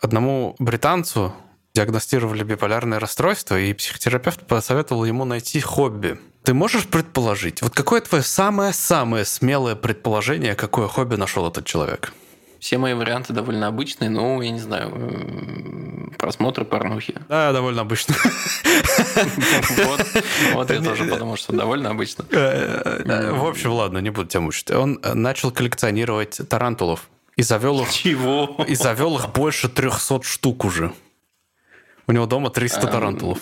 одному британцу диагностировали биполярное расстройство, и психотерапевт посоветовал ему найти хобби. Ты можешь предположить, вот какое твое самое-самое смелое предположение, какое хобби нашел этот человек? Все мои варианты довольно обычные, но, я не знаю, просмотр порнухи. Да, довольно обычно. Вот я тоже подумал, что довольно обычно. Э, э, в общем, ладно, не буду тебя мучить. Он начал коллекционировать тарантулов. И завел их... Чего? И завел их больше 300 штук уже. У него дома 300 тарантулов.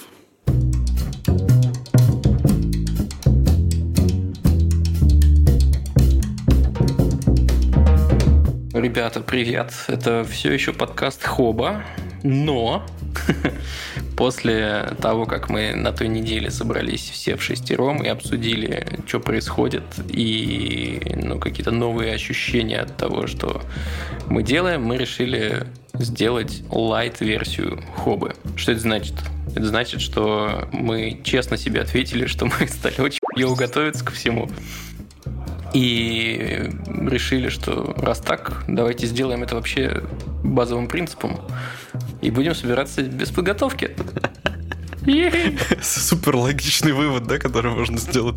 Ребята, привет. Это все еще подкаст Хоба, но после того, как мы на той неделе собрались все в шестером и обсудили, что происходит, и ну, какие-то новые ощущения от того, что мы делаем, мы решили сделать лайт-версию Хобы. Что это значит? Это значит, что мы честно себе ответили, что мы стали очень готовиться ко всему. И решили, что раз так, давайте сделаем это вообще базовым принципом. И будем собираться без подготовки. Супер логичный вывод, да, который можно сделать.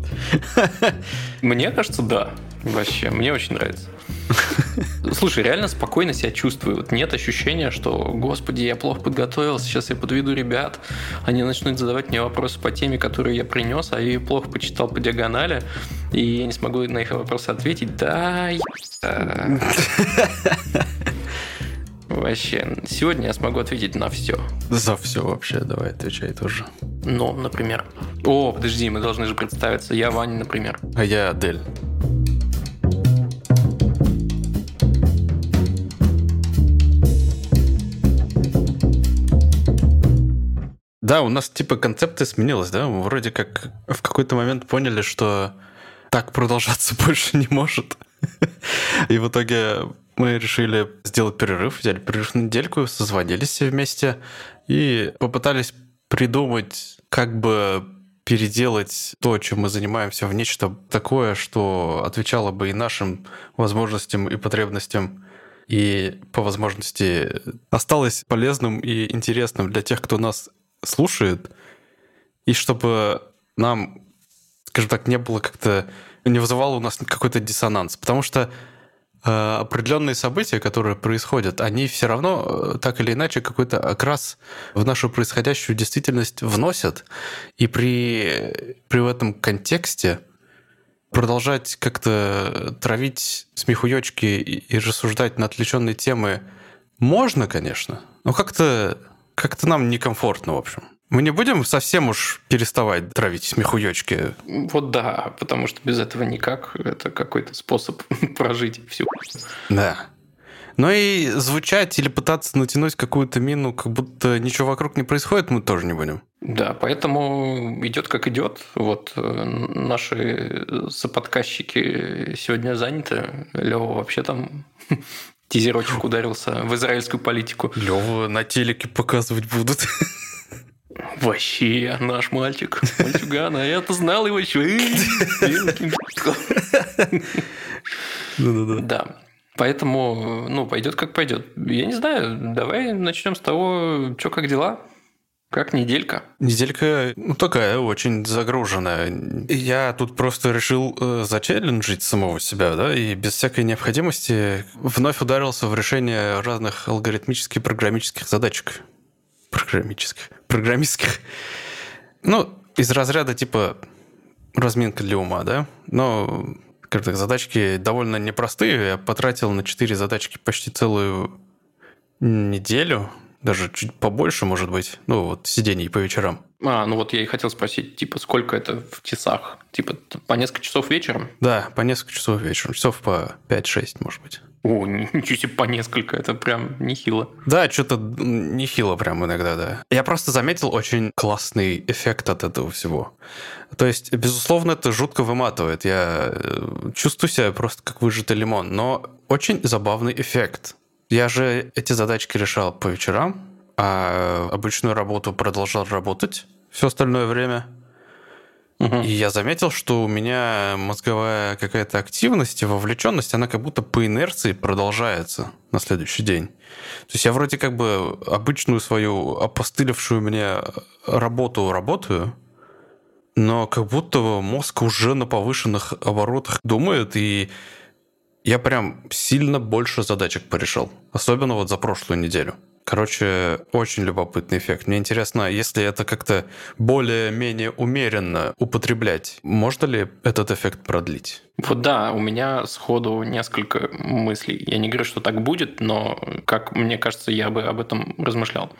Мне кажется, да. Вообще, мне очень нравится. Слушай, реально спокойно себя чувствую. Вот нет ощущения, что, господи, я плохо подготовился, сейчас я подведу ребят, они начнут задавать мне вопросы по теме, которую я принес, а я ее плохо почитал по диагонали, и я не смогу на их вопросы ответить. Да, Вообще, сегодня я смогу ответить на все. За все вообще, давай отвечай тоже. Ну, например. О, подожди, мы должны же представиться. Я Ваня, например. А я Адель. Да, у нас типа концепция сменилась, да? Мы вроде как в какой-то момент поняли, что так продолжаться больше не может. И в итоге мы решили сделать перерыв, взяли перерыв на недельку, созвонились все вместе и попытались придумать, как бы переделать то, чем мы занимаемся, в нечто такое, что отвечало бы и нашим возможностям и потребностям, и по возможности осталось полезным и интересным для тех, кто нас слушает, и чтобы нам, скажем так, не было как-то, не вызывало у нас какой-то диссонанс. Потому что определенные события, которые происходят, они все равно э, так или иначе какой-то окрас в нашу происходящую действительность вносят. И при, при этом контексте продолжать как-то травить смехуёчки и, и рассуждать на отвлеченные темы можно, конечно, но как-то как-то нам некомфортно, в общем. Мы не будем совсем уж переставать травить смехуёчки. Вот да, потому что без этого никак. Это какой-то способ прожить всю. Да. Но и звучать или пытаться натянуть какую-то мину, как будто ничего вокруг не происходит, мы тоже не будем. Да, поэтому идет как идет. Вот э, наши соподказчики сегодня заняты. Лева вообще там тизерочек ударился в израильскую политику. Лёва на телеке показывать будут. Вообще, наш мальчик, мальчуган, а я-то знал его еще. Да. Поэтому, ну, пойдет как пойдет. Я не знаю, давай начнем с того, что как дела. Как неделька? Неделька ну, такая, очень загруженная. Я тут просто решил э, зачелленджить самого себя, да, и без всякой необходимости вновь ударился в решение разных алгоритмических программических задачек. Программических. Программистских. Ну, из разряда типа разминка для ума, да, но как так, задачки довольно непростые. Я потратил на четыре задачки почти целую неделю, даже чуть побольше, может быть, ну, вот сидений по вечерам. А, ну вот я и хотел спросить, типа, сколько это в часах? Типа, по несколько часов вечером? Да, по несколько часов вечером. Часов по 5-6, может быть. О, ничего себе, по несколько, это прям нехило. Да, что-то нехило прям иногда, да. Я просто заметил очень классный эффект от этого всего. То есть, безусловно, это жутко выматывает. Я э, чувствую себя просто как выжатый лимон, но очень забавный эффект. Я же эти задачки решал по вечерам, а обычную работу продолжал работать все остальное время. И я заметил, что у меня мозговая какая-то активность и вовлеченность, она как будто по инерции продолжается на следующий день. То есть я вроде как бы обычную свою опостылевшую мне работу работаю, но как будто мозг уже на повышенных оборотах думает, и я прям сильно больше задачек порешал. Особенно вот за прошлую неделю. Короче, очень любопытный эффект. Мне интересно, если это как-то более-менее умеренно употреблять, можно ли этот эффект продлить? Вот да, у меня сходу несколько мыслей. Я не говорю, что так будет, но, как мне кажется, я бы об этом размышлял.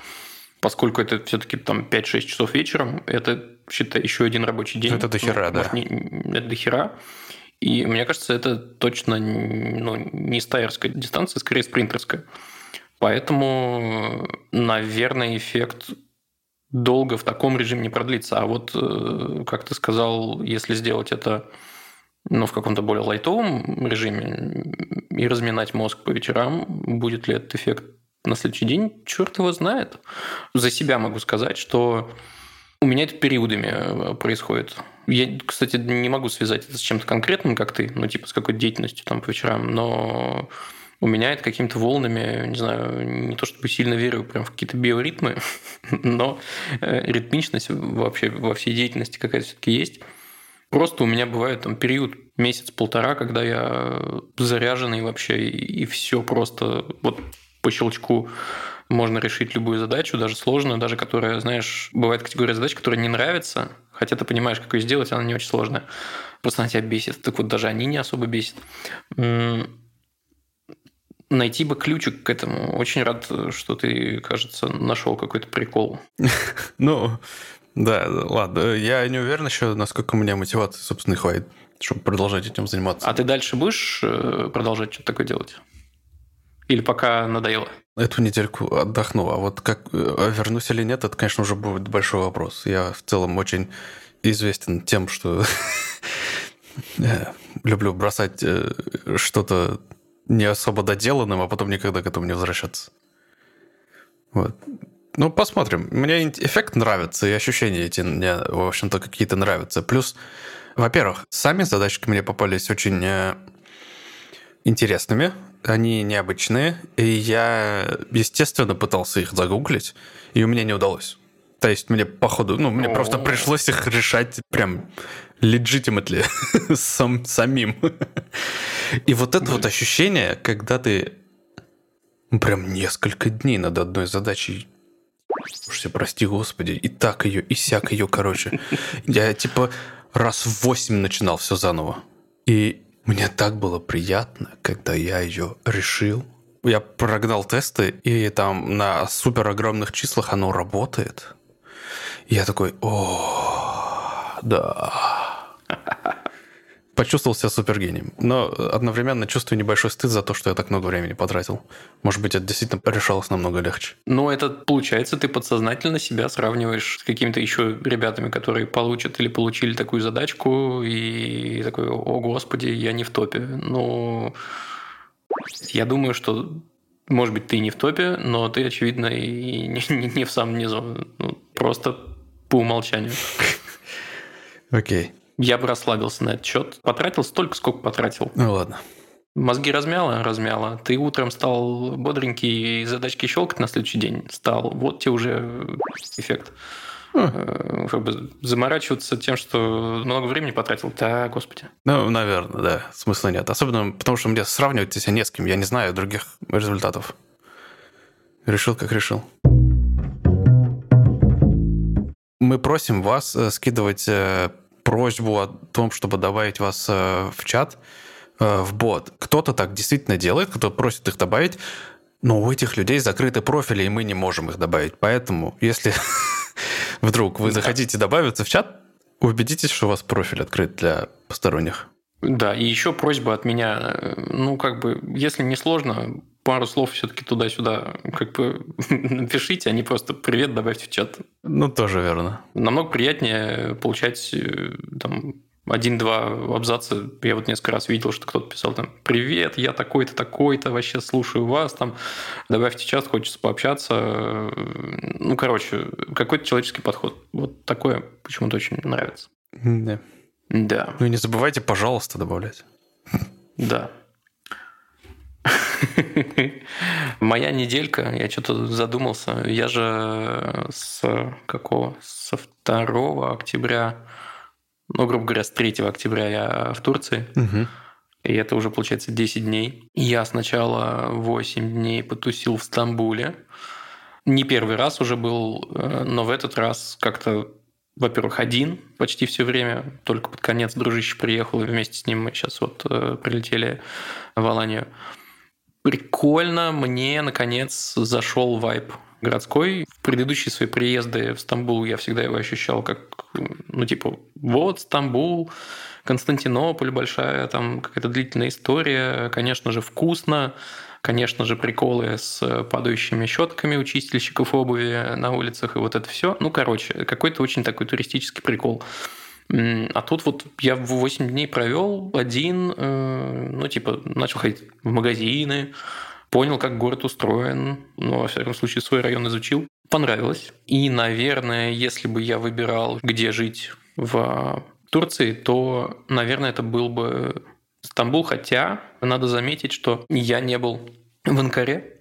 Поскольку это все-таки там 5-6 часов вечером, это, считай, еще один рабочий день. Это дохера, ну, да. Может, не, это дохера. И мне кажется, это точно ну, не стайерская дистанция, скорее спринтерская. Поэтому, наверное, эффект долго в таком режиме не продлится. А вот, э, как ты сказал, если сделать это ну, в каком-то более лайтовом режиме и разминать мозг по вечерам, будет ли этот эффект на следующий день, черт его знает. За себя могу сказать, что у меня это периодами э, происходит. Я, кстати, не могу связать это с чем-то конкретным, как ты, ну, типа с какой-то деятельностью там по вечерам, но у меня это какими-то волнами, не знаю, не то чтобы сильно верю прям в какие-то биоритмы, но э, ритмичность вообще во всей деятельности какая-то все-таки есть. Просто у меня бывает там период месяц-полтора, когда я заряженный вообще, и, все просто вот по щелчку можно решить любую задачу, даже сложную, даже которая, знаешь, бывает категория задач, которая не нравится, хотя ты понимаешь, как ее сделать, она не очень сложная. Просто она тебя бесит. Так вот, даже они не особо бесят найти бы ключик к этому. Очень рад, что ты, кажется, нашел какой-то прикол. Ну, да, ладно. Я не уверен еще, насколько у меня мотивации, собственно, хватит, чтобы продолжать этим заниматься. А ты дальше будешь э, продолжать что-то такое делать? Или пока надоело? Эту недельку отдохну. А вот как э, вернусь или нет, это, конечно, уже будет большой вопрос. Я в целом очень известен тем, что люблю бросать э, что-то не особо доделанным, а потом никогда к этому не возвращаться. Вот. Ну, посмотрим. Мне эффект нравится, и ощущения эти мне, в общем-то, какие-то нравятся. Плюс, во-первых, сами задачки мне попались очень э, интересными, они необычные, и я, естественно, пытался их загуглить, и у меня не удалось. То есть мне, походу, ну, мне просто пришлось их решать прям legitimately сам, самим. И вот это вот ощущение, когда ты прям несколько дней над одной задачей Уж прости, господи, и так ее, и сяк ее, короче. Я типа раз в восемь начинал все заново. И мне так было приятно, когда я ее решил. Я прогнал тесты, и там на супер огромных числах оно работает. И я такой, о, да, Почувствовал себя супергением. Но одновременно чувствую небольшой стыд за то, что я так много времени потратил. Может быть, это действительно решалось намного легче. Но это получается, ты подсознательно себя сравниваешь с какими-то еще ребятами, которые получат или получили такую задачку, и такой, о господи, я не в топе. Ну, я думаю, что может быть, ты не в топе, но ты, очевидно, и не, не, не в самом низу. Ну, просто по умолчанию. Окей. Я бы расслабился на этот счет. Потратил столько, сколько потратил. Ну ладно. Мозги размяло? Размяло. Ты утром стал бодренький и задачки щелкать на следующий день стал. Вот тебе уже эффект. Хм. Как бы заморачиваться тем, что много времени потратил, да, господи. Ну, наверное, да, смысла нет. Особенно потому, что мне сравнивать себя не с кем. Я не знаю других результатов. Решил, как решил. Мы просим вас э, скидывать э, просьбу о том, чтобы добавить вас э, в чат, э, в бот. Кто-то так действительно делает, кто просит их добавить, но у этих людей закрыты профили, и мы не можем их добавить. Поэтому, если вдруг вы захотите добавиться в чат, убедитесь, что у вас профиль открыт для посторонних. Да, и еще просьба от меня, э, ну, как бы, если не сложно, пару слов все-таки туда-сюда как бы напишите, а не просто «привет» добавьте в чат. Ну, тоже верно. Намного приятнее получать э, там один-два абзаца. Я вот несколько раз видел, что кто-то писал там «Привет, я такой-то, такой-то, вообще слушаю вас». Там добавьте чат, хочется пообщаться. Ну, короче, какой-то человеческий подход. Вот такое почему-то очень нравится. Да. Да. Ну и не забывайте, пожалуйста, добавлять. Да. Моя неделька, я что-то задумался. Я же с какого? Со 2 октября, ну, грубо говоря, с 3 октября я в Турции. Угу. И это уже, получается, 10 дней. Я сначала 8 дней потусил в Стамбуле. Не первый раз уже был, э, но в этот раз как-то во-первых, один почти все время, только под конец дружище приехал, и вместе с ним мы сейчас вот э, прилетели в Аланию. Прикольно, мне, наконец, зашел вайп городской. В предыдущие свои приезды в Стамбул я всегда его ощущал как, ну, типа, вот Стамбул, Константинополь большая, там какая-то длительная история, конечно же, вкусно, конечно же, приколы с падающими щетками у чистильщиков обуви на улицах и вот это все. Ну, короче, какой-то очень такой туристический прикол. А тут вот я 8 дней провел один, э, ну, типа, начал ходить в магазины, понял, как город устроен, ну, во всяком случае, свой район изучил. Понравилось. И, наверное, если бы я выбирал, где жить в Турции, то, наверное, это был бы Стамбул, хотя надо заметить, что я не был в Анкаре,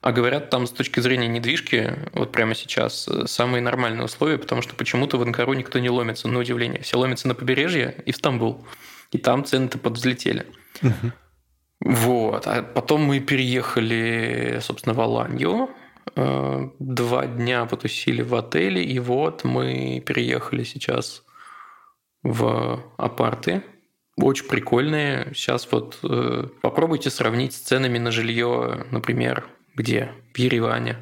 а говорят, там с точки зрения недвижки, вот прямо сейчас, самые нормальные условия, потому что почему-то в Анкару никто не ломится, на удивление. Все ломятся на побережье и в Стамбул. И там цены-то подвзлетели. Угу. Вот. А потом мы переехали, собственно, в Аланью. Э, два дня потусили в отеле, и вот мы переехали сейчас в апарты. Очень прикольные. Сейчас вот э, попробуйте сравнить с ценами на жилье, например, где? В Ереване.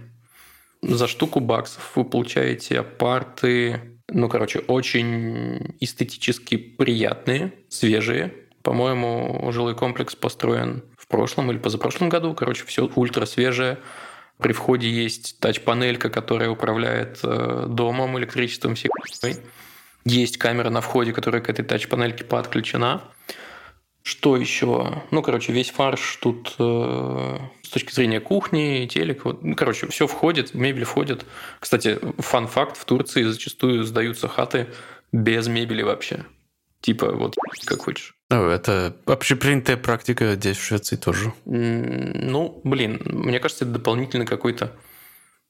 За штуку баксов вы получаете апарты, ну, короче, очень эстетически приятные, свежие, по-моему, жилой комплекс построен в прошлом или позапрошлом году. Короче, все ультра свежее. При входе есть тач-панелька, которая управляет э, домом, электричеством, всей Есть камера на входе, которая к этой тач-панельке подключена. Что еще? Ну, короче, весь фарш тут э, с точки зрения кухни, телек. Вот, ну, короче, все входит, мебель входит. Кстати, фан-факт, в Турции зачастую сдаются хаты без мебели вообще. Типа вот как хочешь. Ну, это общепринятая практика здесь, в Швеции тоже. Ну, блин, мне кажется, это дополнительно какой-то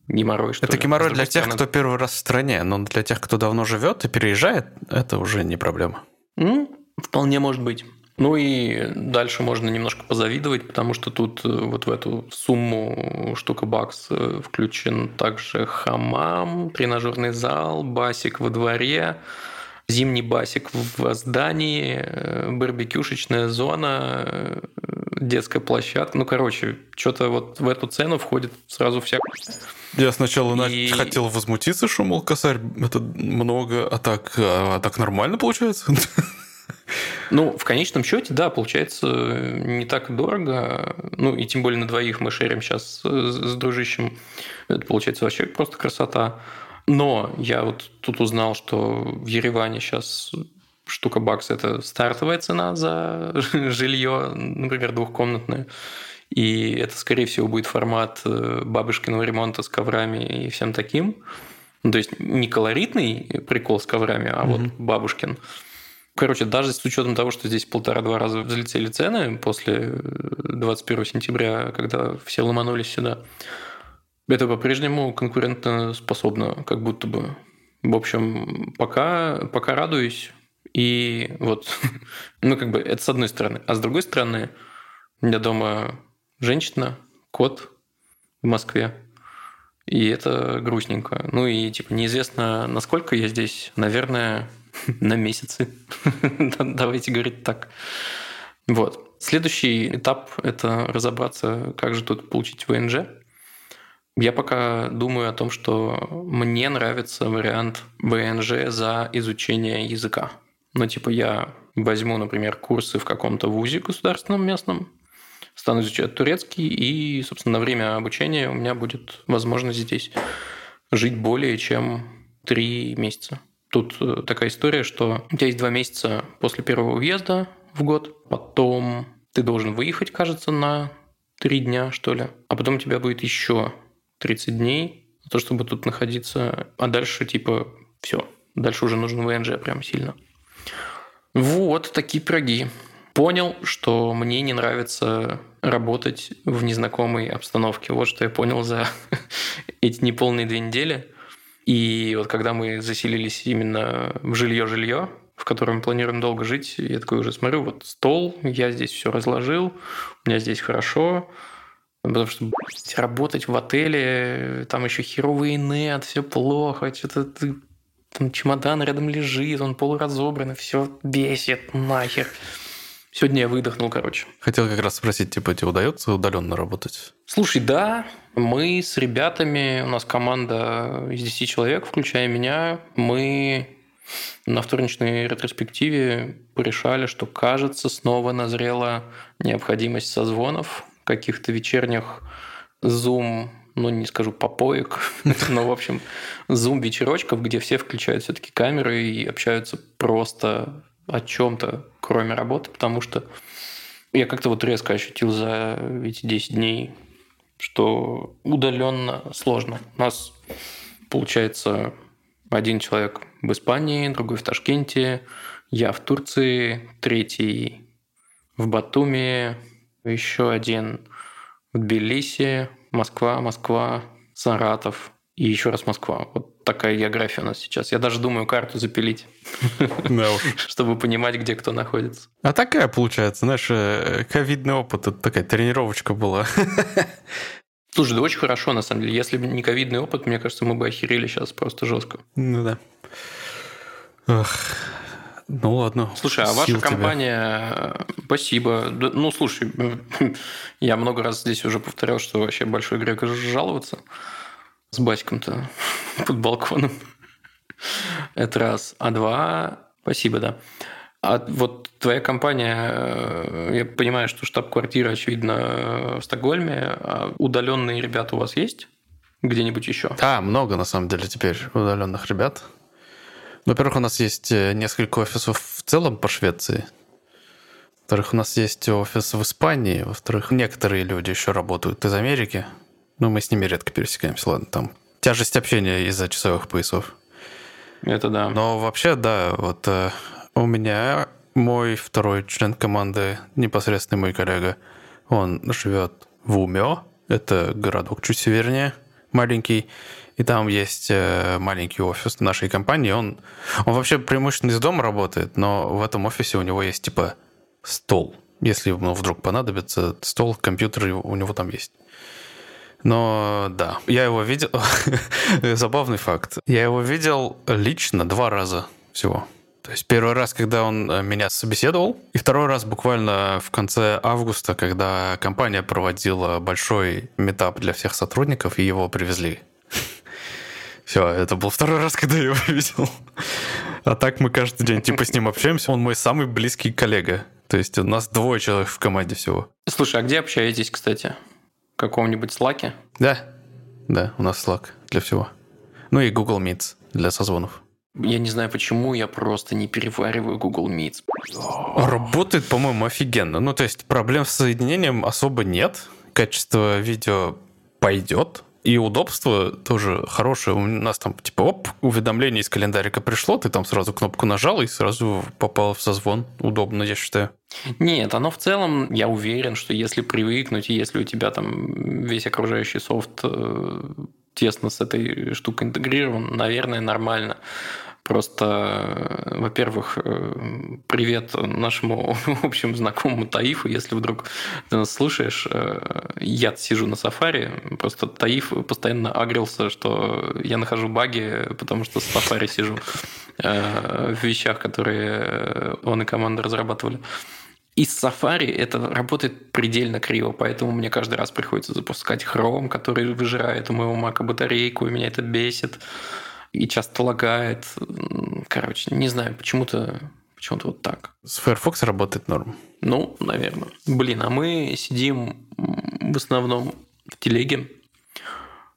геморрой. Что это ли. геморрой для тех, кто первый раз в стране, но для тех, кто давно живет и переезжает, это уже не проблема. Ну, вполне может быть. Ну и дальше можно немножко позавидовать, потому что тут э, вот в эту сумму штука бакс э, включен также хамам, тренажерный зал, басик во дворе, зимний басик в здании, э, барбекюшечная зона, детская площадка. Ну, короче, что-то вот в эту цену входит сразу вся... Я сначала и... хотел возмутиться, что, мол, косарь, это много, а так, а так нормально получается? Ну, в конечном счете, да, получается не так дорого. Ну, и тем более на двоих мы шерим сейчас с дружищем. Это получается вообще просто красота. Но я вот тут узнал, что в Ереване сейчас штука бакс – это стартовая цена за жилье, например, двухкомнатное. И это, скорее всего, будет формат э, бабушкиного ремонта с коврами и всем таким. Ну, то есть не колоритный прикол с коврами, а mm-hmm. вот бабушкин. Короче, даже с учетом того, что здесь полтора-два раза взлетели цены после 21 сентября, когда все ломанулись сюда, это по-прежнему конкурентно способно, как будто бы. В общем, пока, пока радуюсь. И вот, ну, как бы, это с одной стороны. А с другой стороны, у меня дома женщина, кот в Москве. И это грустненько. Ну и, типа, неизвестно, насколько я здесь. Наверное, на месяцы. Давайте говорить так. Вот. Следующий этап – это разобраться, как же тут получить ВНЖ. Я пока думаю о том, что мне нравится вариант ВНЖ за изучение языка. Ну, типа, я возьму, например, курсы в каком-то вузе государственном местном, стану изучать турецкий, и, собственно, на время обучения у меня будет возможность здесь жить более чем три месяца. Тут э, такая история, что у тебя есть два месяца после первого уезда в год, потом ты должен выехать, кажется, на три дня, что ли, а потом у тебя будет еще 30 дней, то, чтобы тут находиться, а дальше типа все, Дальше уже нужен VNG прям сильно. Вот такие пироги. Понял, что мне не нравится работать в незнакомой обстановке. Вот что я понял за эти неполные две недели. И вот когда мы заселились именно в жилье-жилье, в котором планируем долго жить, я такой уже смотрю, вот стол, я здесь все разложил, у меня здесь хорошо, Потому что работать в отеле, там еще херовый нет, все плохо, что-то ты там чемодан рядом лежит, он полуразобранный, все бесит нахер. Сегодня я выдохнул, короче. Хотел как раз спросить, типа, тебе удается удаленно работать? Слушай, да, мы с ребятами, у нас команда из 10 человек, включая меня, мы на вторничной ретроспективе порешали, что, кажется, снова назрела необходимость созвонов каких-то вечерних зум, ну не скажу попоек, но в общем зум вечерочков, где все включают все-таки камеры и общаются просто о чем-то, кроме работы, потому что я как-то вот резко ощутил за эти 10 дней, что удаленно сложно. У нас получается один человек в Испании, другой в Ташкенте, я в Турции, третий в Батуми, еще один в Тбилиси, Москва, Москва, Саратов и еще раз Москва. Вот такая география у нас сейчас. Я даже думаю карту запилить, чтобы понимать, где кто находится. А такая получается, знаешь, э, ковидный опыт, это такая тренировочка была. Слушай, да очень хорошо, на самом деле. Если бы не ковидный опыт, мне кажется, мы бы охерели сейчас просто жестко. Ну да. Ох. Ну ладно. Слушай, а ваша компания... Тебя. Спасибо. Ну, слушай, я много раз здесь уже повторял, что вообще большой грех жаловаться с батьком-то под балконом. Это раз. А два... Спасибо, да. А вот твоя компания, э, я понимаю, что штаб-квартира, очевидно, в Стокгольме. А удаленные ребята у вас есть? Где-нибудь еще? Да, много на самом деле теперь удаленных ребят. Во-первых, у нас есть э, несколько офисов в целом по Швеции. Во-вторых, у нас есть офис в Испании. Во-вторых, некоторые люди еще работают из Америки. Но мы с ними редко пересекаемся, ладно, там тяжесть общения из-за часовых поясов. Это да. Но вообще, да, вот э, у меня мой второй член команды, непосредственный мой коллега, он живет в Умео, это городок чуть севернее, маленький, и там есть э, маленький офис нашей компании. Он, он вообще преимущественно из дома работает, но в этом офисе у него есть типа стол. Если ему вдруг понадобится стол, компьютер у него там есть. Но да, я его видел... Забавный факт. Я его видел лично два раза всего. То есть первый раз, когда он э, меня собеседовал, и второй раз буквально в конце августа, когда компания проводила большой метап для всех сотрудников, и его привезли все, это был второй раз, когда я его видел. А так мы каждый день типа с ним общаемся. Он мой самый близкий коллега. То есть у нас двое человек в команде всего. Слушай, а где общаетесь, кстати? Каком-нибудь Slack? Да, да, у нас Slack для всего. Ну и Google Meets для созвонов. Я не знаю почему, я просто не перевариваю Google Meets. Работает, по-моему, офигенно. Ну, то есть проблем с соединением особо нет. Качество видео пойдет, и удобство тоже хорошее. У нас там, типа, оп, уведомление из календарика пришло, ты там сразу кнопку нажал и сразу попал в созвон. Удобно, я считаю. Нет, оно в целом, я уверен, что если привыкнуть, и если у тебя там весь окружающий софт э, тесно с этой штукой интегрирован, наверное, нормально. Просто, во-первых, э, привет нашему общему знакомому Таифу, если вдруг ты нас слушаешь. Э, я сижу на сафари, просто Таиф постоянно агрился, что я нахожу баги, потому что с сафари сижу э, в вещах, которые он и команда разрабатывали. И с Safari это работает предельно криво, поэтому мне каждый раз приходится запускать Chrome, который выжирает у моего мака батарейку, и меня это бесит и часто лагает. Короче, не знаю, почему-то почему-то вот так. С Firefox работает норм. Ну, наверное. Блин, а мы сидим в основном в телеге.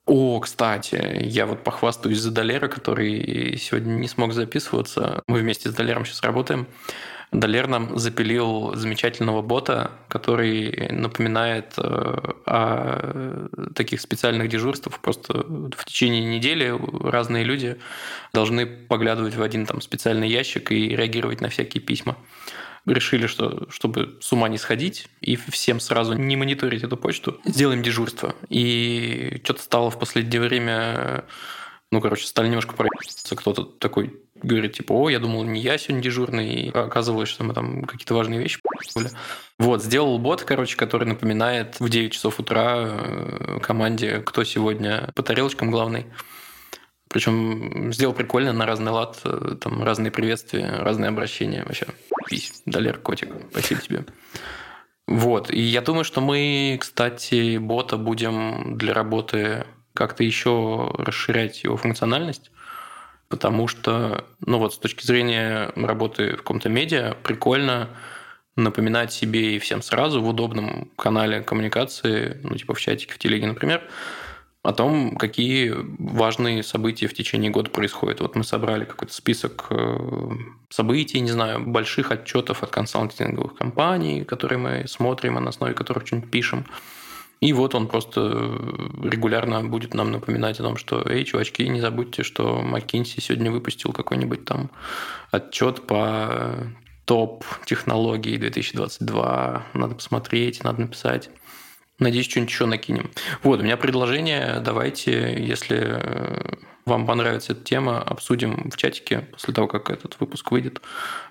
О, кстати, я вот похвастаюсь за Долера, который сегодня не смог записываться. Мы вместе с Долером сейчас работаем. Далер нам запилил замечательного бота, который напоминает э, о таких специальных дежурствах. Просто в течение недели разные люди должны поглядывать в один там специальный ящик и реагировать на всякие письма решили, что чтобы с ума не сходить и всем сразу не мониторить эту почту, сделаем дежурство. И что-то стало в последнее время ну, короче, стали немножко проебаться. Кто-то такой говорит, типа, о, я думал, не я сегодня дежурный, и оказывалось, что мы там какие-то важные вещи были. Вот, сделал бот, короче, который напоминает в 9 часов утра э, команде, кто сегодня по тарелочкам главный. Причем сделал прикольно на разный лад, э, там разные приветствия, разные обращения. Вообще, Далер, котик, спасибо тебе. Вот, и я думаю, что мы, кстати, бота будем для работы как-то еще расширять его функциональность, потому что, ну вот, с точки зрения работы в каком-то медиа, прикольно напоминать себе и всем сразу в удобном канале коммуникации, ну, типа в чатике, в телеге, например, о том, какие важные события в течение года происходят. Вот мы собрали какой-то список э, событий, не знаю, больших отчетов от консалтинговых компаний, которые мы смотрим, а на основе которых что-нибудь пишем. И вот он просто регулярно будет нам напоминать о том, что, эй, чувачки, не забудьте, что McKinsey сегодня выпустил какой-нибудь там отчет по топ технологии 2022. Надо посмотреть, надо написать. Надеюсь, что-нибудь еще накинем. Вот, у меня предложение. Давайте, если вам понравится эта тема, обсудим в чатике после того, как этот выпуск выйдет.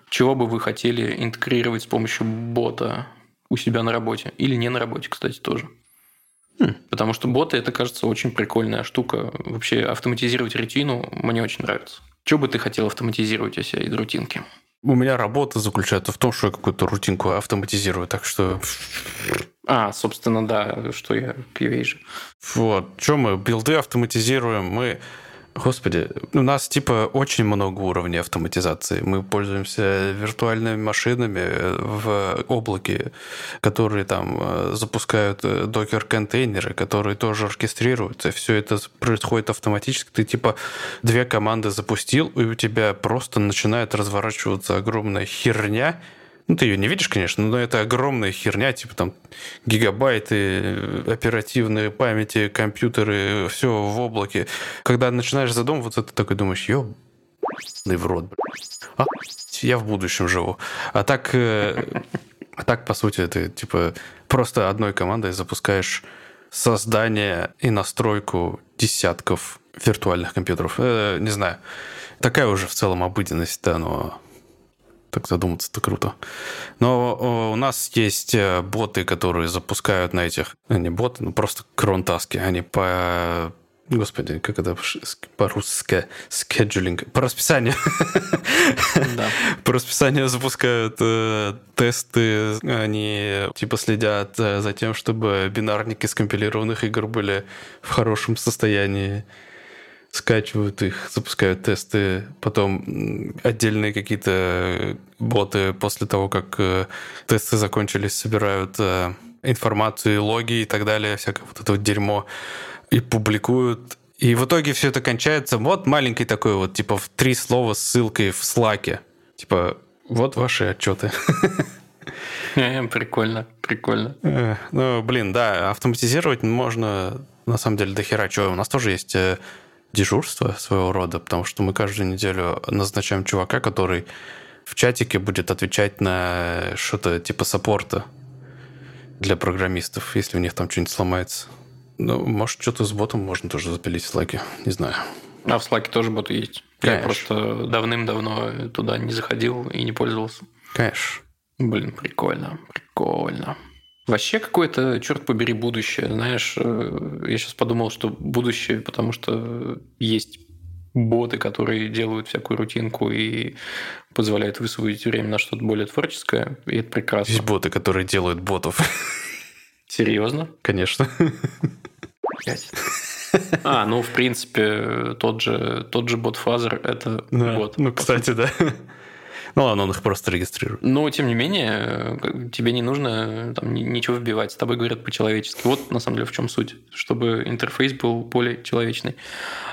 Чего бы вы хотели интегрировать с помощью бота у себя на работе? Или не на работе, кстати, тоже. Хм. Потому что боты, это, кажется, очень прикольная штука. Вообще автоматизировать рутину мне очень нравится. Что бы ты хотел автоматизировать у себя из рутинки? У меня работа заключается в том, что я какую-то рутинку автоматизирую, так что... А, собственно, да, что я QA же. Вот, что мы билды автоматизируем, мы Господи, у нас типа очень много уровней автоматизации. Мы пользуемся виртуальными машинами в облаке, которые там э, запускают э, докер-контейнеры, которые тоже оркестрируются. Все это происходит автоматически. Ты типа две команды запустил, и у тебя просто начинает разворачиваться огромная херня, ну, ты ее не видишь, конечно, но это огромная херня, типа там гигабайты оперативной памяти, компьютеры, все в облаке. Когда начинаешь задумываться, ты такой думаешь, ё, в рот, а, я в будущем живу. А так, э, а так, по сути, ты типа просто одной командой запускаешь создание и настройку десятков виртуальных компьютеров. Э, не знаю. Такая уже в целом обыденность, да, но так задуматься-то круто. Но у нас есть э, боты, которые запускают на этих... Э, не боты, ну просто кронтаски. Они по Господи, как это по-русски? Скеджулинг. По расписанию. Да. По расписанию запускают э, тесты. Они типа следят э, за тем, чтобы бинарники скомпилированных игр были в хорошем состоянии скачивают их, запускают тесты, потом отдельные какие-то боты после того, как э, тесты закончились, собирают э, информацию, логи и так далее, всякое вот это вот дерьмо, и публикуют. И в итоге все это кончается вот маленький такой вот, типа, в три слова с ссылкой в слаке. Типа, вот ваши отчеты. Прикольно, прикольно. Э, ну, блин, да, автоматизировать можно на самом деле до хера. Что, у нас тоже есть дежурство своего рода, потому что мы каждую неделю назначаем чувака, который в чатике будет отвечать на что-то типа саппорта для программистов, если у них там что-нибудь сломается. Ну, может, что-то с ботом можно тоже запилить в Slack, не знаю. А в Slack тоже боты есть. Конечно. Я просто давным-давно туда не заходил и не пользовался. Конечно. Блин, прикольно, прикольно. Вообще какое-то, черт побери, будущее. Знаешь, э, я сейчас подумал, что будущее, потому что есть боты, которые делают всякую рутинку и позволяют высвободить время на что-то более творческое, и это прекрасно. Есть боты, которые делают ботов. Серьезно? Конечно. А, ну, в принципе, тот же, тот же BotFather – это да, бот. Ну, кстати, да. Ну ладно, он их просто регистрирует. Но, тем не менее, тебе не нужно там, ничего вбивать. С тобой говорят по-человечески. Вот, на самом деле, в чем суть. Чтобы интерфейс был более человечный,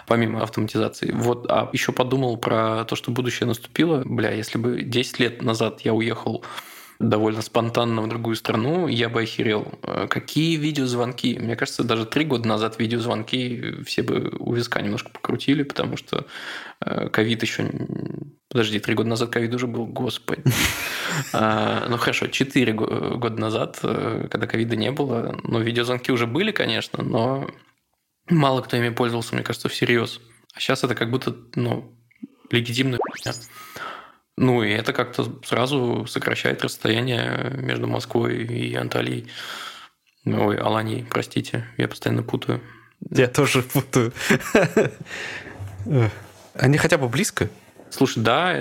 помимо автоматизации. Вот, а еще подумал про то, что будущее наступило. Бля, если бы 10 лет назад я уехал довольно спонтанно в другую страну, я бы охерел. Э, какие видеозвонки? Мне кажется, даже три года назад видеозвонки все бы у виска немножко покрутили, потому что э, ковид еще... Подожди, три года назад ковид уже был, господи. А, ну хорошо, четыре года назад, э, когда ковида не было, но видеозвонки уже были, конечно, но мало кто ими пользовался, мне кажется, всерьез. А сейчас это как будто, ну, легитимная ну, и это как-то сразу сокращает расстояние между Москвой и Анталией. Ой, Аланией, простите, я постоянно путаю. Я тоже путаю. Они хотя бы близко? Слушай, да,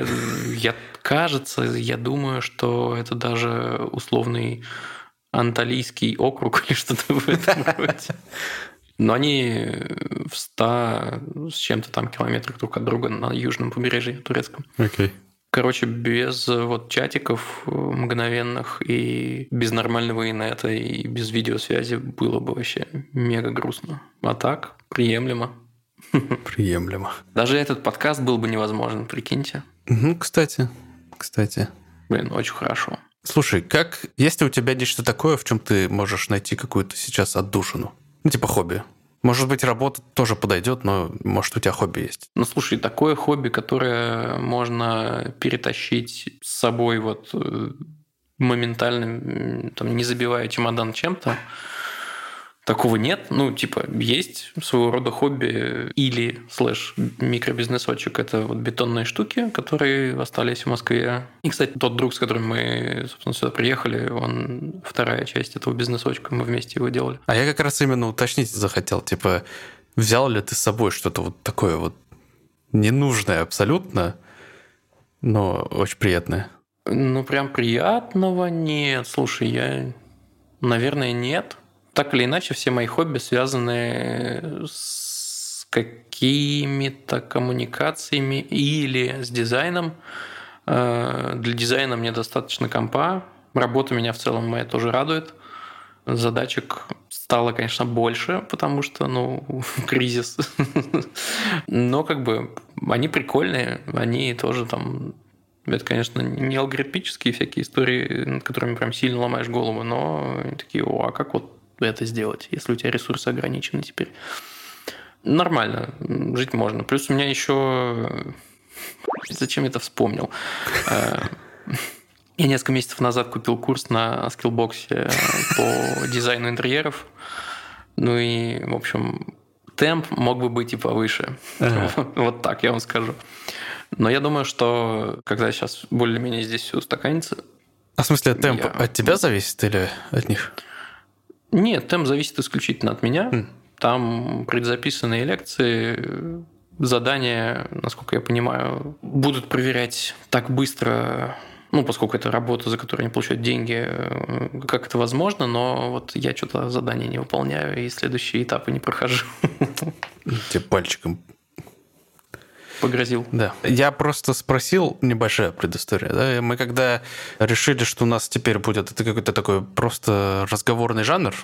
я, кажется, я думаю, что это даже условный анталийский округ или что-то в этом роде. Но они в 100 с чем-то там километрах друг от друга на южном побережье турецком. Окей. Okay. Короче, без э, вот чатиков э, мгновенных и без нормального инета и без видеосвязи было бы вообще мега грустно. А так, приемлемо. Приемлемо. Даже этот подкаст был бы невозможен, прикиньте. Ну, кстати, кстати. Блин, очень хорошо. Слушай, как, есть ли у тебя нечто такое, в чем ты можешь найти какую-то сейчас отдушину? Ну, типа хобби. Может быть, работа тоже подойдет, но может у тебя хобби есть. Ну, слушай, такое хобби, которое можно перетащить с собой вот э, моментально, там, не забивая чемодан чем-то, Такого нет. Ну, типа, есть своего рода хобби или слэш микробизнесочек. Это вот бетонные штуки, которые остались в Москве. И, кстати, тот друг, с которым мы, собственно, сюда приехали, он вторая часть этого бизнесочка, мы вместе его делали. А я как раз именно уточнить захотел, типа, взял ли ты с собой что-то вот такое вот ненужное абсолютно, но очень приятное? Ну, прям приятного нет. Слушай, я, наверное, нет так или иначе все мои хобби связаны с какими-то коммуникациями или с дизайном. Э, для дизайна мне достаточно компа. Работа меня в целом моя тоже радует. Задачек стало, конечно, больше, потому что, ну, кризис. Но как бы они прикольные, они тоже там это, конечно, не алгоритмические всякие истории, над которыми прям сильно ломаешь голову, но такие, о, а как вот это сделать, если у тебя ресурсы ограничены теперь. Нормально, жить можно. Плюс у меня еще... Зачем я это вспомнил? Э, я несколько месяцев назад купил курс на скиллбоксе по дизайну интерьеров. Ну и, в общем, темп мог бы быть и повыше. Ага. Вот так я вам скажу. Но я думаю, что когда сейчас более-менее здесь все устаканится... А в смысле, темп я... от тебя зависит или от них? Нет, темп зависит исключительно от меня. Mm. Там предзаписанные лекции, задания, насколько я понимаю, будут проверять так быстро, ну, поскольку это работа, за которую они получают деньги, э, как это возможно, но вот я что-то задание не выполняю и следующие этапы не прохожу. Тебе пальчиком погрозил. Да. Я просто спросил, небольшая предыстория, да, мы когда решили, что у нас теперь будет это какой-то такой просто разговорный жанр,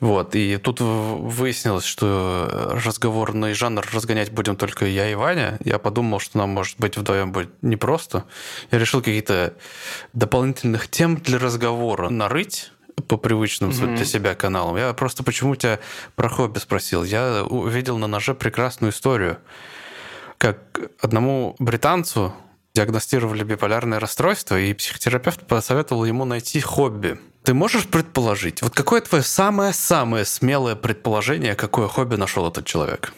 вот, и тут выяснилось, что разговорный жанр разгонять будем только я и Ваня. Я подумал, что нам, может быть, вдвоем будет непросто. Я решил какие-то дополнительных тем для разговора нарыть по привычным mm-hmm. для себя каналам. Я просто почему тебя про хобби спросил. Я увидел на ноже прекрасную историю как одному британцу диагностировали биполярное расстройство, и психотерапевт посоветовал ему найти хобби. Ты можешь предположить, вот какое твое самое-самое смелое предположение, какое хобби нашел этот человек?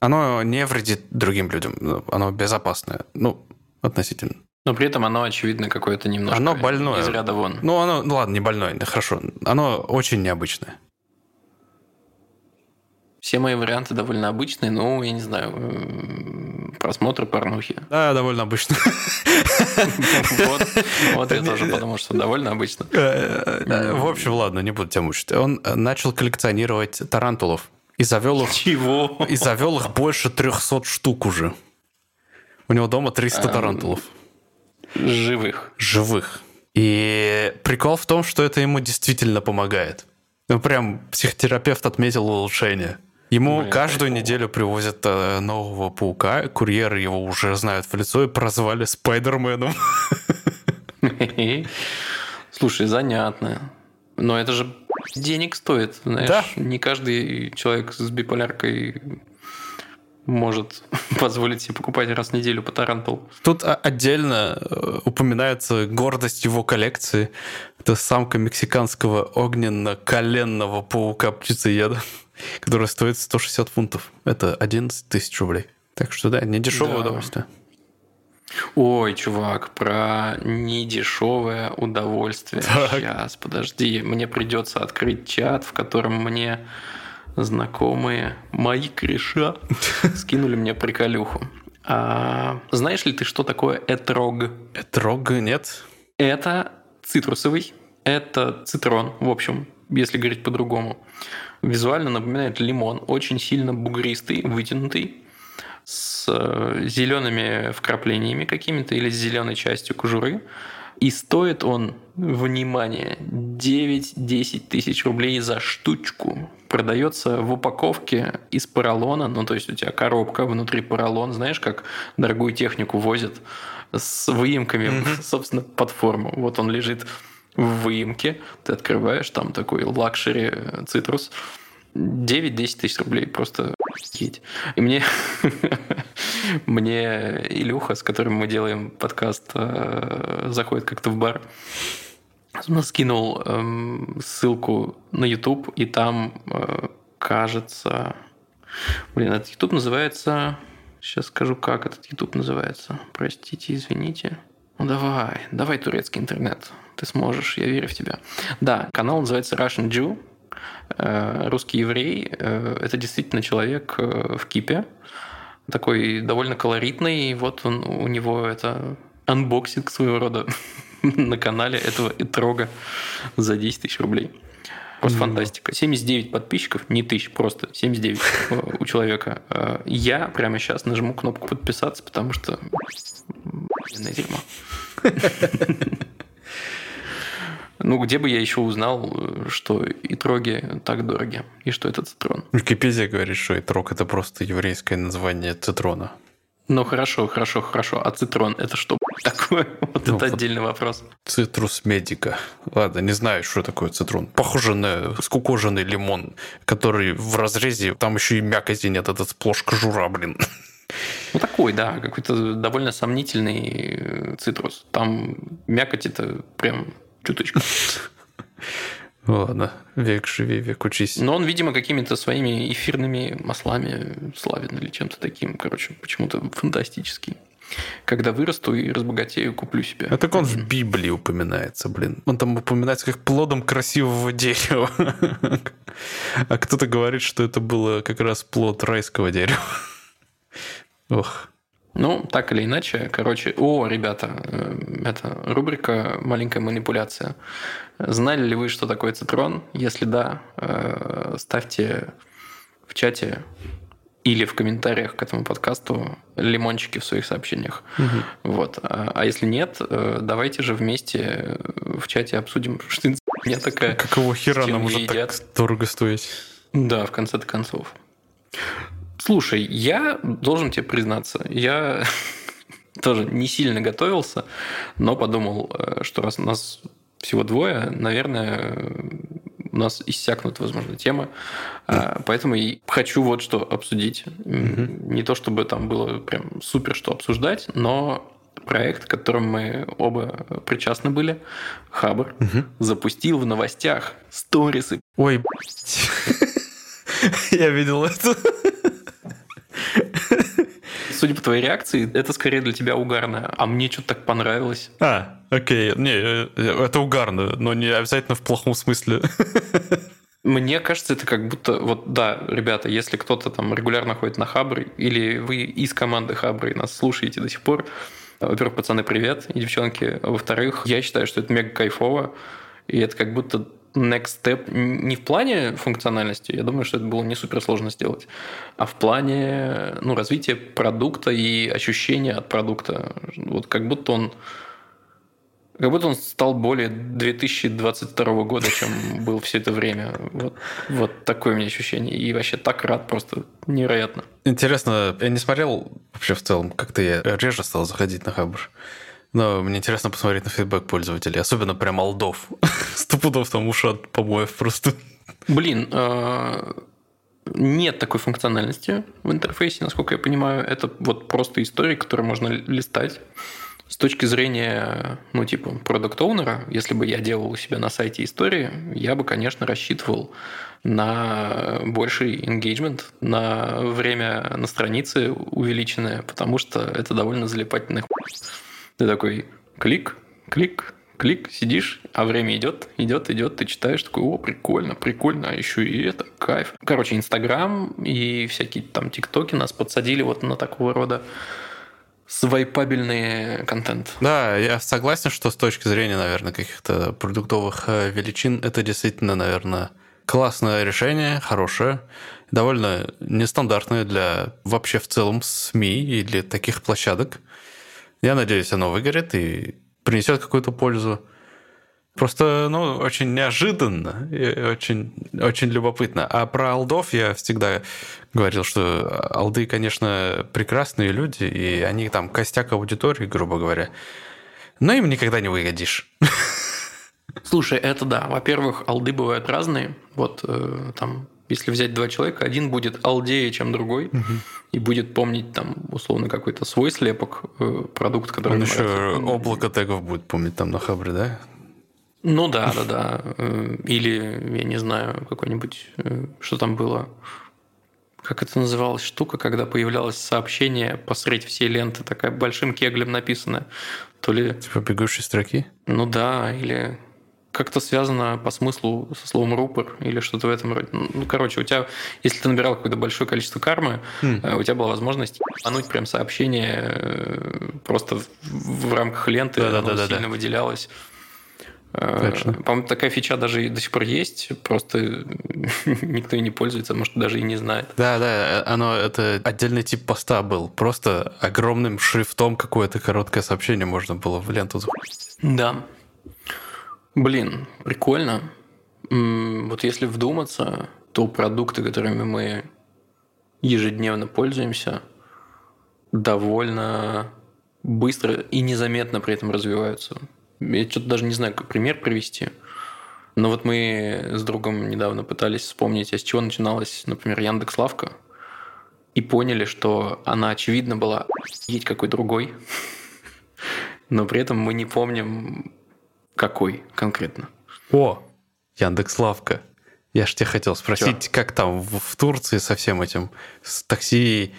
Оно не вредит другим людям, оно безопасное, ну, относительно. Но при этом оно, очевидно, какое-то немножко оно больное. из ряда вон. Ну, оно, ну ладно, не больное, хорошо. Оно очень необычное. Все мои варианты довольно обычные, но, я не знаю, просмотры порнухи. Да, довольно обычно. Вот я тоже подумал, что довольно обычно. Э, э, в общем, ладно, не буду тебя мучить. Он э, начал коллекционировать тарантулов. И завел их... Чего? И завел их больше 300 штук уже. У него дома 300 тарантулов. Живых. Живых. И прикол в том, что это ему действительно помогает. Ну, прям психотерапевт отметил улучшение. Ему Блин, каждую прикол. неделю привозят э, нового паука, курьеры его уже знают в лицо и прозвали Спайдерменом. Слушай, занятно. Но это же денег стоит, знаешь. Да. Не каждый человек с биполяркой может позволить себе покупать раз в неделю по тарантул. Тут отдельно э, упоминается гордость его коллекции. Это самка мексиканского огненно-коленного паука-птицееда, которая стоит 160 фунтов. Это 11 тысяч рублей. Так что да, не дешевое да. удовольствие. Ой, чувак, про недешевое удовольствие. Так. Сейчас, подожди, мне придется открыть чат, в котором мне знакомые мои кореша скинули мне приколюху. А, знаешь ли ты, что такое этрог? Этрог нет. Это цитрусовый, это цитрон, в общем, если говорить по-другому. Визуально напоминает лимон, очень сильно бугристый, вытянутый, с э, зелеными вкраплениями какими-то или с зеленой частью кожуры. И стоит он, внимание, 9-10 тысяч рублей за штучку. Продается в упаковке из поролона, ну то есть у тебя коробка внутри поролон, знаешь, как дорогую технику возят с выемками, mm-hmm. собственно, под форму. Вот он лежит в выемке, ты открываешь, там такой luxury цитрус, 9-10 тысяч рублей, просто офигеть. И мне, мне Илюха, с которым мы делаем подкаст, э, заходит как-то в бар, скинул эм, ссылку на YouTube, и там, э, кажется... Блин, этот YouTube называется... Сейчас скажу, как этот YouTube называется. Простите, извините. Ну давай, давай турецкий интернет. Ты сможешь, я верю в тебя. Да, канал называется Russian Jew. Э, русский еврей э, – это действительно человек э, в кипе, такой довольно колоритный. Вот он, у него это анбоксинг своего рода на канале этого Этрога за 10 тысяч рублей. Просто mm-hmm. фантастика. 79 подписчиков, не тысяч, просто 79 у человека. Я прямо сейчас нажму кнопку подписаться, потому что... дерьмо. Ну, где бы я еще узнал, что итроги так дороги, и что это цитрон? Википедия говорит, что итрог – это просто еврейское название цитрона. Ну, хорошо, хорошо, хорошо. А цитрон – это что такое? Вот ну, это отдельный вопрос. Цитрус медика. Ладно, не знаю, что такое цитрон. Похоже на скукоженный лимон, который в разрезе, там еще и мякоти нет, этот сплошь кожура, блин. Ну, такой, да, какой-то довольно сомнительный цитрус. Там мякоти-то прям чуточку. Ладно, век живи, век учись. Но он, видимо, какими-то своими эфирными маслами славен или чем-то таким, короче, почему-то фантастический. Когда вырасту и разбогатею, куплю себе. А так он в Библии упоминается, блин. Он там упоминается как плодом красивого дерева. А кто-то говорит, что это было как раз плод райского дерева. Ох. Ну, так или иначе, короче, о, ребята, э, это рубрика «Маленькая манипуляция». Знали ли вы, что такое цитрон? Если да, э, ставьте в чате или в комментариях к этому подкасту лимончики в своих сообщениях. Угу. Вот. А, а если нет, э, давайте же вместе в чате обсудим, что не такая. Какого хера нам уже так дорого стоить? Да, в конце-то концов. Слушай, я должен тебе признаться, я тоже не сильно готовился, но подумал, э, что раз у нас всего двое, наверное, у нас иссякнут, возможно, темы. А, поэтому и хочу вот что обсудить. Не то, чтобы там было прям супер что обсуждать, но проект, к которому мы оба причастны были, Хабр, запустил в новостях сторисы. Ой, я видел это. Судя по твоей реакции, это скорее для тебя угарно, а мне что-то так понравилось. А, окей. Не, э, это угарно, но не обязательно в плохом смысле. Мне кажется, это как будто, вот да, ребята, если кто-то там регулярно ходит на Хабр, или вы из команды Хабры нас слушаете до сих пор, во-первых, пацаны, привет, и девчонки. Во-вторых, я считаю, что это мега кайфово, и это как будто next step не в плане функциональности, я думаю, что это было не супер сложно сделать, а в плане ну, развития продукта и ощущения от продукта. Вот как будто он Как будто он стал более 2022 года, чем был все это время. Вот, вот такое у меня ощущение. И вообще так рад, просто невероятно. Интересно, я не смотрел вообще в целом, как-то я реже стал заходить на Хабр. Но мне интересно посмотреть на фидбэк пользователей, особенно прям алдов. Стопудов там уши от помоев просто. Блин, э, нет такой функциональности в интерфейсе, насколько я понимаю. Это вот просто истории, которые можно листать. С точки зрения, ну, типа, продукт оунера если бы я делал у себя на сайте истории, я бы, конечно, рассчитывал на больший engagement, на время на странице увеличенное, потому что это довольно залипательный Ты такой клик, клик, клик, сидишь, а время идет, идет, идет, ты читаешь, такой, о, прикольно, прикольно, а еще и это, кайф. Короче, Инстаграм и всякие там ТикТоки нас подсадили вот на такого рода свайпабельный контент. Да, я согласен, что с точки зрения, наверное, каких-то продуктовых э, величин, это действительно, наверное, классное решение, хорошее, довольно нестандартное для вообще в целом СМИ и для таких площадок. Я надеюсь, оно выгорит и принесет какую-то пользу. Просто, ну, очень неожиданно и очень, очень любопытно. А про алдов я всегда говорил, что алды, конечно, прекрасные люди, и они там костяк аудитории, грубо говоря. Но им никогда не выгодишь. Слушай, это да. Во-первых, алды бывают разные. Вот э, там, если взять два человека, один будет алдее, чем другой, угу. и будет помнить там условно какой-то свой слепок, э, продукт, который... Он еще облако тегов будет помнить там на Хабре, да? Ну да, да, да. Э, или, я не знаю, какой-нибудь, э, что там было, как это называлась штука, когда появлялось сообщение посредь всей ленты, такая большим кеглем написанная. То ли... Типа бегущей строки? Ну да, или как-то связано по смыслу со словом рупор или что-то в этом роде. Ну, короче, у тебя, если ты набирал какое-то большое количество кармы, mm. у тебя была возможность мануть прям сообщение просто в рамках ленты, да, оно да, да, сильно да. выделялось. Точно. По-моему, такая фича даже до сих пор есть, просто никто и не пользуется, может, даже и не знает. Да, да, оно это отдельный тип поста был. Просто огромным шрифтом какое-то короткое сообщение можно было в ленту. Да. Блин, прикольно. Вот если вдуматься, то продукты, которыми мы ежедневно пользуемся, довольно быстро и незаметно при этом развиваются. Я что-то даже не знаю, как пример привести. Но вот мы с другом недавно пытались вспомнить, а с чего начиналась, например, Яндекс Лавка, и поняли, что она, очевидно, была есть какой другой, но при этом мы не помним, какой конкретно. О, Яндекс Лавка. Я ж тебя хотел спросить, Чё? как там в, в Турции со всем этим, с такси,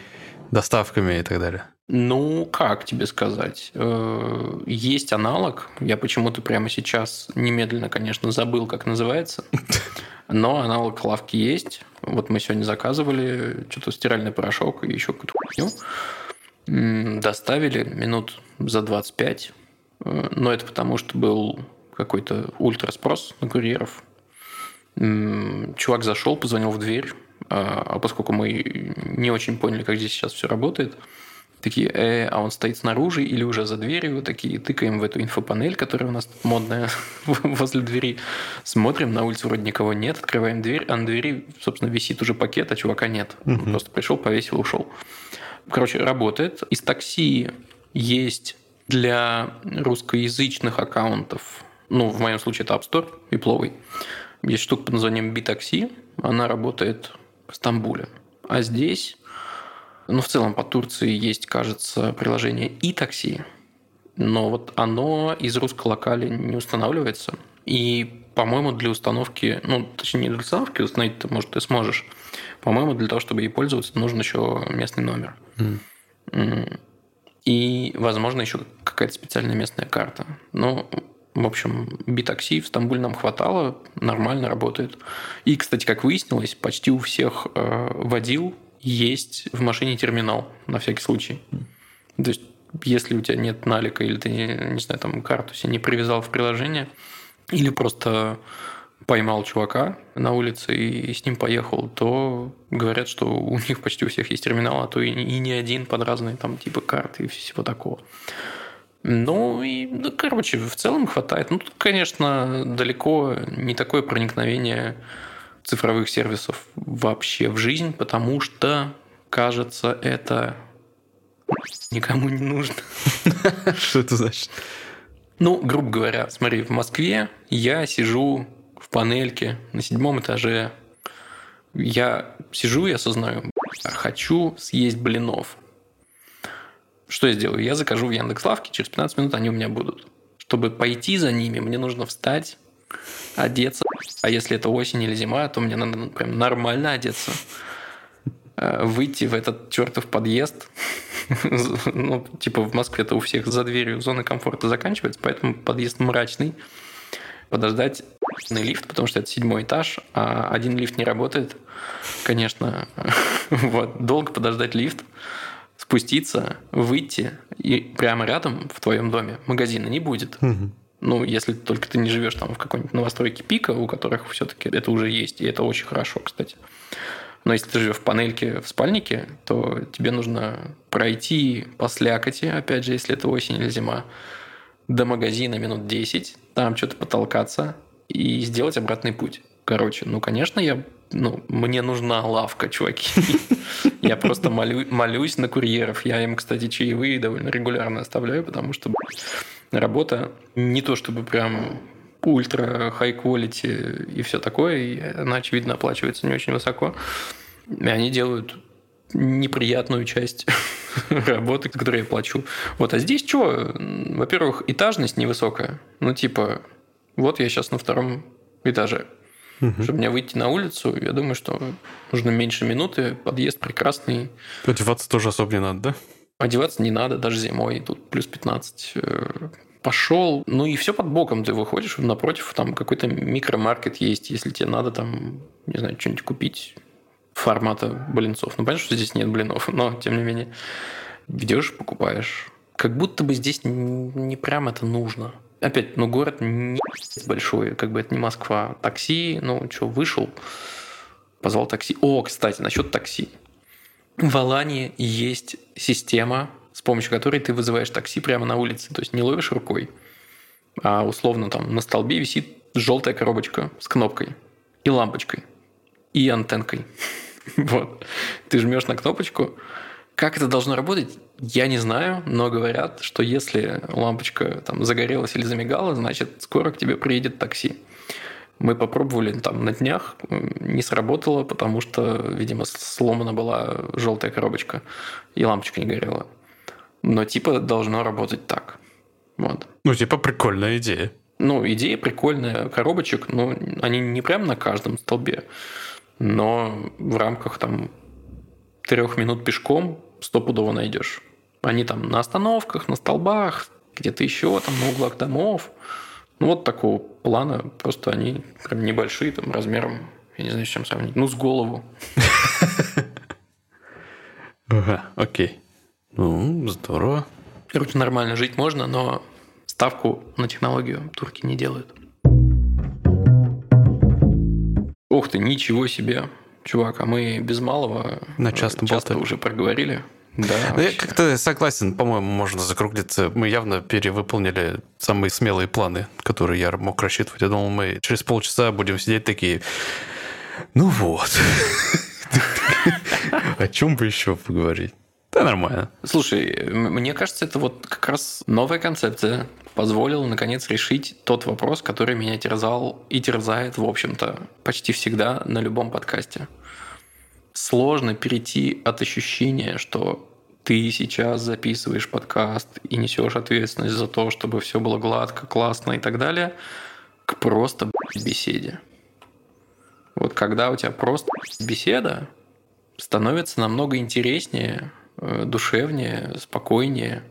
доставками и так далее. Ну, как тебе сказать? Э, есть аналог. Я почему-то прямо сейчас немедленно, конечно, забыл, как называется. Но аналог лавки есть. Вот мы сегодня заказывали что-то стиральный порошок и еще какую-то хуйню. Доставили минут за 25. Э, но это потому, что был какой-то ультраспрос на курьеров. Чувак зашел, позвонил в дверь. А, а поскольку мы не очень поняли, как здесь сейчас все работает, такие, э, а он стоит снаружи или уже за дверью, такие тыкаем в эту инфопанель, которая у нас модная возле двери, смотрим, на улице вроде никого нет, открываем дверь, а на двери, собственно, висит уже пакет, а чувака нет. Угу. Он просто пришел, повесил, ушел. Короче, работает. Из такси есть для русскоязычных аккаунтов, ну, в моем случае это App Store и Пловый. Есть штука под названием B-такси, она работает в Стамбуле. А здесь ну, в целом по Турции есть, кажется, приложение и такси, но вот оно из русской локали не устанавливается. И, по-моему, для установки, ну, точнее, не для установки, установить ты, может, ты сможешь. По-моему, для того, чтобы ей пользоваться, нужен еще местный номер. Mm. И, возможно, еще какая-то специальная местная карта. Но, в общем, битакси в Стамбуле нам хватало, нормально работает. И, кстати, как выяснилось, почти у всех э, водил есть в машине терминал на всякий случай. То есть, если у тебя нет налика или ты, не знаю, там карту себе не привязал в приложение, или просто поймал чувака на улице и с ним поехал, то говорят, что у них почти у всех есть терминал, а то и, и не один под разные там типы карты и всего такого. Ну, и, ну, короче, в целом хватает. Ну, тут, конечно, далеко не такое проникновение цифровых сервисов вообще в жизнь, потому что, кажется, это никому не нужно. Что это значит? Ну, грубо говоря, смотри, в Москве я сижу в панельке на седьмом этаже. Я сижу и осознаю, хочу съесть блинов. Что я сделаю? Я закажу в Яндекс.Лавке, через 15 минут они у меня будут. Чтобы пойти за ними, мне нужно встать, одеться. А если это осень или зима, то мне надо прям нормально одеться. Э, выйти в этот чертов подъезд. ну, типа в Москве это у всех за дверью зона комфорта заканчивается, поэтому подъезд мрачный. Подождать лифт, потому что это седьмой этаж, а один лифт не работает. Конечно, вот, долго подождать лифт, спуститься, выйти, и прямо рядом в твоем доме магазина не будет. Ну, если только ты не живешь там в какой-нибудь новостройке пика, у которых все-таки это уже есть, и это очень хорошо, кстати. Но если ты живешь в панельке в спальнике, то тебе нужно пройти по слякоти, опять же, если это осень или зима, до магазина минут 10, там что-то потолкаться и сделать обратный путь. Короче, ну, конечно, я ну, мне нужна лавка, чуваки. Я просто молю, молюсь на курьеров. Я им, кстати, чаевые довольно регулярно оставляю, потому что работа не то чтобы прям ультра high quality и все такое, и она, очевидно, оплачивается не очень высоко. И они делают неприятную часть работы, которую я плачу. Вот, а здесь что? Во-первых, этажность невысокая. Ну, типа, вот я сейчас на втором этаже. Угу. Чтобы мне выйти на улицу, я думаю, что нужно меньше минуты, подъезд прекрасный. Одеваться тоже особо не надо, да? Одеваться не надо, даже зимой, тут плюс 15 пошел, ну и все под боком ты выходишь, напротив там какой-то микромаркет есть, если тебе надо там, не знаю, что-нибудь купить формата блинцов. Ну, понятно, что здесь нет блинов, но тем не менее идешь, покупаешь. Как будто бы здесь не прям это нужно. Опять, ну, город не большой, как бы это не Москва. Такси, ну, что, вышел, позвал такси. О, кстати, насчет такси. В Алании есть система с помощью которой ты вызываешь такси прямо на улице. То есть не ловишь рукой, а условно там на столбе висит желтая коробочка с кнопкой и лампочкой и антенкой. Вот. Ты жмешь на кнопочку. Как это должно работать, я не знаю, но говорят, что если лампочка там загорелась или замигала, значит, скоро к тебе приедет такси. Мы попробовали там на днях, не сработало, потому что, видимо, сломана была желтая коробочка, и лампочка не горела но типа должно работать так. Вот. Ну, типа прикольная идея. Ну, идея прикольная. Коробочек, ну, они не прям на каждом столбе, но в рамках там трех минут пешком стопудово найдешь. Они там на остановках, на столбах, где-то еще там на углах домов. Ну, вот такого плана. Просто они прям небольшие, там, размером, я не знаю, с чем сравнить. Ну, с голову. Ага, окей. Ну, здорово. Короче, нормально жить можно, но ставку на технологию турки не делают. Ух ты, ничего себе. Чувак, а мы без малого на часто, часто уже проговорили. Да, ну, я как-то согласен, по-моему, можно закруглиться. Мы явно перевыполнили самые смелые планы, которые я мог рассчитывать. Я думал, мы через полчаса будем сидеть такие, ну вот, о чем бы еще поговорить? Да, нормально. Слушай, мне кажется, это вот как раз новая концепция позволила, наконец, решить тот вопрос, который меня терзал и терзает, в общем-то, почти всегда на любом подкасте. Сложно перейти от ощущения, что ты сейчас записываешь подкаст и несешь ответственность за то, чтобы все было гладко, классно и так далее, к просто беседе. Вот когда у тебя просто беседа, становится намного интереснее, душевнее, спокойнее.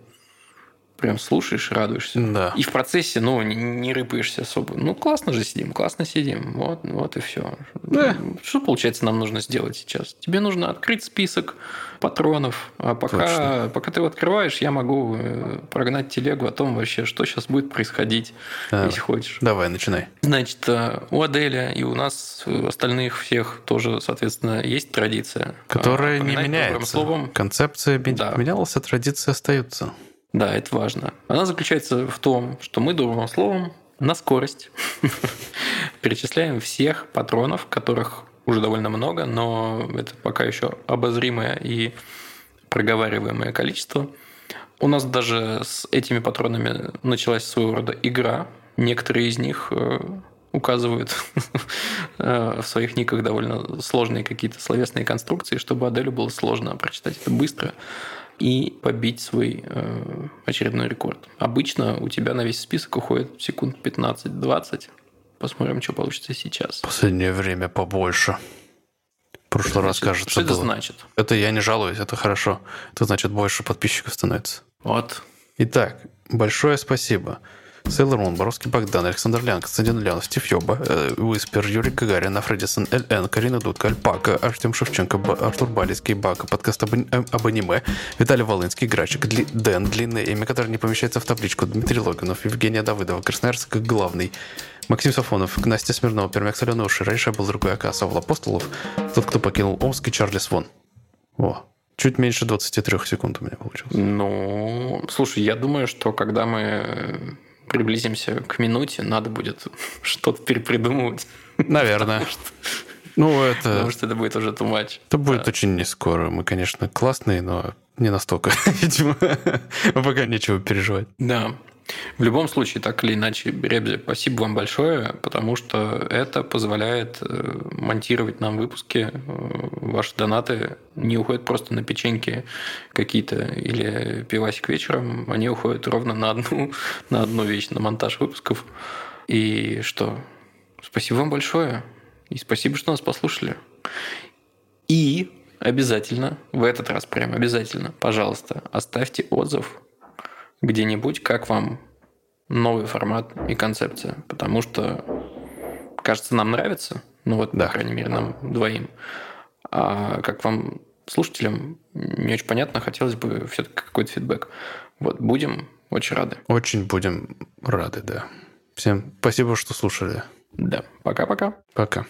Прям слушаешь, радуешься. Да. И в процессе, ну, не, не рыпаешься особо. Ну, классно же сидим, классно сидим. Вот, вот и все. Да. Что, получается, нам нужно сделать сейчас? Тебе нужно открыть список патронов. А пока, пока ты его открываешь, я могу э, прогнать телегу о том вообще, что сейчас будет происходить, Давай. если хочешь. Давай, начинай. Значит, э, у Аделя и у нас остальных всех тоже, соответственно, есть традиция. Которая не меняется. Словом. Концепция да. менялась, а традиции остаются. Да, это важно. Она заключается в том, что мы добрым словом на скорость перечисляем всех патронов, которых уже довольно много, но это пока еще обозримое и проговариваемое количество. У нас даже с этими патронами началась своего рода игра. Некоторые из них э, указывают э, в своих никах довольно сложные какие-то словесные конструкции, чтобы Аделю было сложно прочитать это быстро и побить свой э, очередной рекорд. Обычно у тебя на весь список уходит секунд 15-20. Посмотрим, что получится сейчас. Последнее время побольше. В прошлый раз, кажется, Что это было. значит? Это я не жалуюсь, это хорошо. Это значит, больше подписчиков становится. Вот. Итак, большое спасибо. Сейлор Мун, Боровский Богдан, Александр Лян, Константин Леонов, Стив Йоба, э, Уиспер, Юрий Гагарин, Фредисон, ЛН, Карина Дудка, Альпака, Артем Шевченко, Б- Артур Балицкий, Бака, подкаст об, об аниме, Виталий Волынский, Грачик, Дли- Дэн, длинное имя, которое не помещается в табличку, Дмитрий Логинов, Евгения Давыдова, Красноярск главный, Максим Сафонов, Настя Смирнова, Пермяк Соленый Уши, раньше был другой АК, Савл Апостолов, тот, кто покинул Омск и Чарли Свон. О, чуть меньше 23 секунд у меня получилось. Ну, слушай, я думаю, что когда мы приблизимся к минуте, надо будет что-то перепридумывать. Наверное. Ну, это... Потому что это будет уже too much. Это будет очень не скоро. Мы, конечно, классные, но не настолько, видимо. Пока нечего переживать. Да. В любом случае, так или иначе, Ребзи, спасибо вам большое, потому что это позволяет э, монтировать нам выпуски. Э, Ваши донаты не уходят просто на печеньки какие-то или пивасик вечером, они уходят ровно на одну, на одну вещь, на монтаж выпусков. И что? Спасибо вам большое. И спасибо, что нас послушали. И обязательно, в этот раз прям обязательно, пожалуйста, оставьте отзыв где-нибудь, как вам новый формат и концепция. Потому что, кажется, нам нравится. Ну вот, Да. по крайней мере, нам двоим. А как вам, слушателям, не очень понятно, хотелось бы все-таки какой-то фидбэк. Вот, будем очень рады. Очень будем рады, да. Всем спасибо, что слушали. Да, пока-пока. Пока.